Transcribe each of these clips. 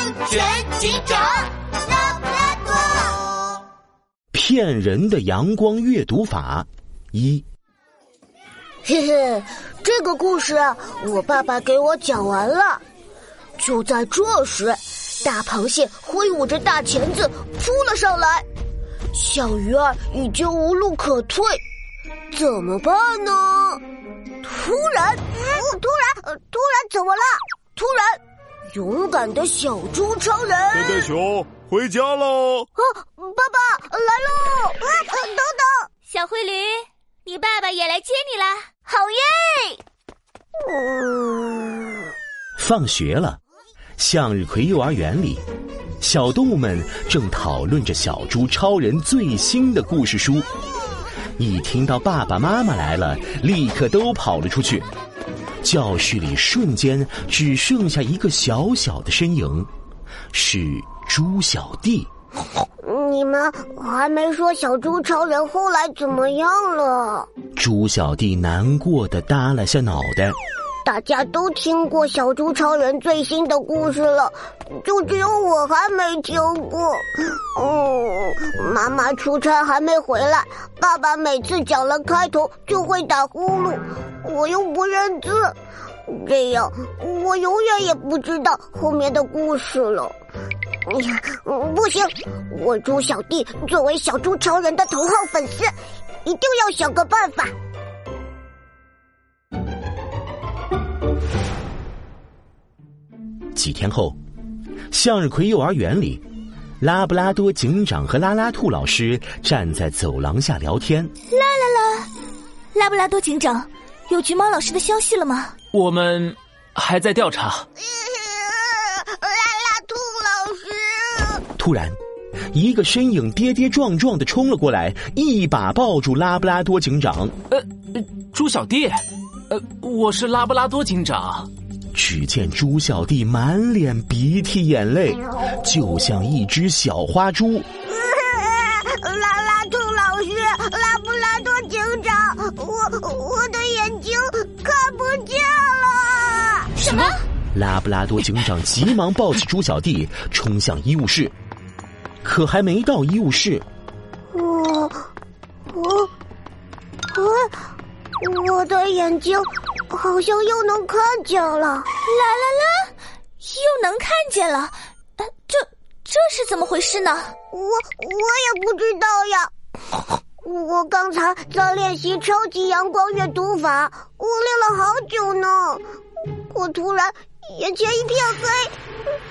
安全警长拉布拉多。骗人的阳光阅读法一。嘿嘿，这个故事我爸爸给我讲完了。就在这时，大螃蟹挥舞着大钳子扑了上来，小鱼儿已经无路可退，怎么办呢？突然，突然，突然怎么了？突然，勇敢的小猪超人，贝贝熊回家喽！啊，爸爸来喽！啊，等等，小灰驴，你爸爸也来接你啦！好耶！嗯，放学了，向日葵幼儿园里，小动物们正讨论着小猪超人最新的故事书。一听到爸爸妈妈来了，立刻都跑了出去。教室里瞬间只剩下一个小小的身影，是猪小弟。你们还没说小猪超人后来怎么样了？猪小弟难过的耷拉下脑袋。大家都听过小猪超人最新的故事了，就只有我还没听过。嗯，妈妈出差还没回来，爸爸每次讲了开头就会打呼噜，我又不认字，这样我永远也不知道后面的故事了。哎呀不行，我猪小弟作为小猪超人的头号粉丝，一定要想个办法。几天后，向日葵幼儿园里，拉布拉多警长和拉拉兔老师站在走廊下聊天。啦啦啦，拉布拉多警长，有橘猫老师的消息了吗？我们还在调查。拉拉兔老师，突然，一个身影跌跌撞撞的冲了过来，一把抱住拉布拉多警长。呃，猪小弟，呃，我是拉布拉多警长。只见猪小弟满脸鼻涕眼泪，就像一只小花猪。拉拉兔老师，拉布拉多警长，我我的眼睛看不见了。什么？拉布拉多警长急忙抱起猪小弟，冲向医务室。可还没到医务室，我我我我的眼睛。好像又能看见了，啦啦啦，又能看见了，呃，这这是怎么回事呢？我我也不知道呀。我刚才在练习超级阳光阅读法，我练了好久呢。我突然眼前一片黑，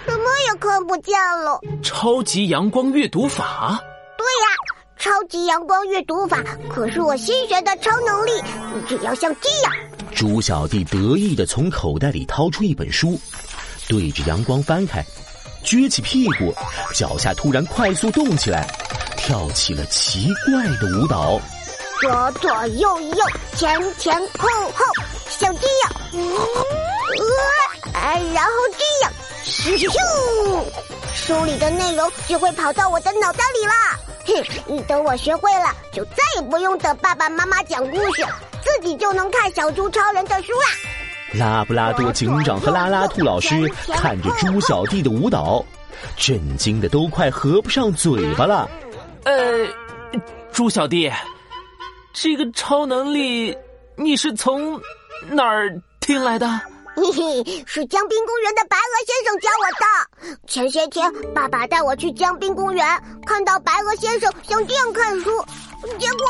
什么也看不见了。超级阳光阅读法？对呀，超级阳光阅读法可是我新学的超能力，只要像这样。猪小弟得意的从口袋里掏出一本书，对着阳光翻开，撅起屁股，脚下突然快速动起来，跳起了奇怪的舞蹈。左左右右，前前后后，像这样，呃，然后这样，咻！书里的内容就会跑到我的脑袋里啦。哼，等我学会了，就再也不用等爸爸妈妈讲故事。自己就能看小猪超人的书啦！拉布拉多警长和拉拉兔老师看着猪小弟的舞蹈，震惊的都快合不上嘴巴了。呃，猪小弟，这个超能力你是从哪儿听来的？嘿嘿，是江滨公园的白鹅先生教我的。前些天，爸爸带我去江滨公园，看到白鹅先生像这样看书。结果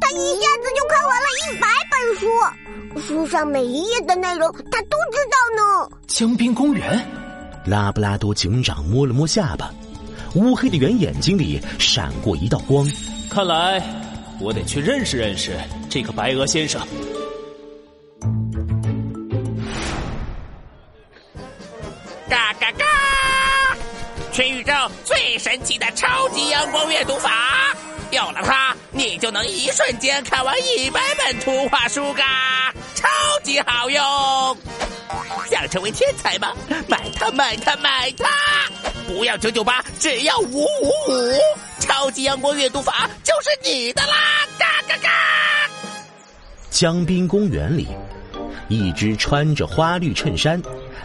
他一下子就看完了一百本书，书上每一页的内容他都知道呢。江滨公园，拉布拉多警长摸了摸下巴，乌黑的圆眼睛里闪过一道光。看来我得去认识认识这个白鹅先生。全宇宙最神奇的超级阳光阅读法。有了它，你就能一瞬间看完一百本图画书嘎，超级好用！想成为天才吗？买它买它买它！不要九九八，只要五五五！超级阳光阅读法就是你的啦！嘎嘎嘎！江滨公园里，一只穿着花绿衬衫、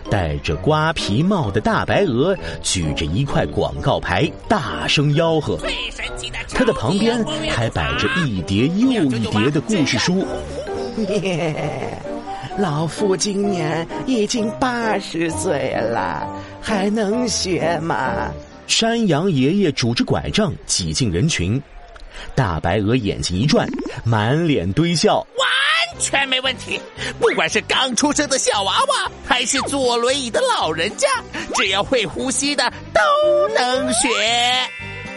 戴着瓜皮帽的大白鹅举着一块广告牌，大声吆喝。他的旁边还摆着一叠又一叠的故事书。耶，老夫今年已经八十岁了，还能学吗？山羊爷爷拄着拐杖挤进人群，大白鹅眼睛一转，满脸堆笑。完全没问题，不管是刚出生的小娃娃，还是坐轮椅的老人家，只要会呼吸的都能学。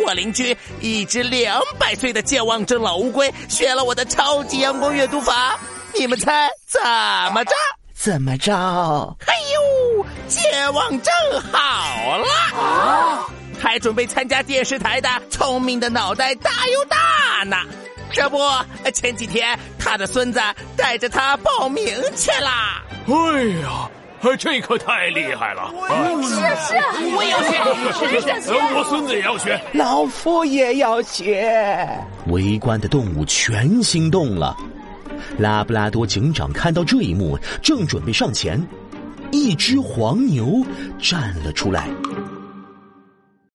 我邻居一只两百岁的健忘症老乌龟学了我的超级阳光阅读法，你们猜怎么着？怎么着？哎呦，健忘症好了，还准备参加电视台的《聪明的脑袋大又大》呢。这不，前几天他的孙子带着他报名去啦。哎呀，这可太厉害了！是是，我也要学，谁想学？我孙子也要学。老夫也要学。围观的动物全心动了。拉布拉多警长看到这一幕，正准备上前，一只黄牛站了出来。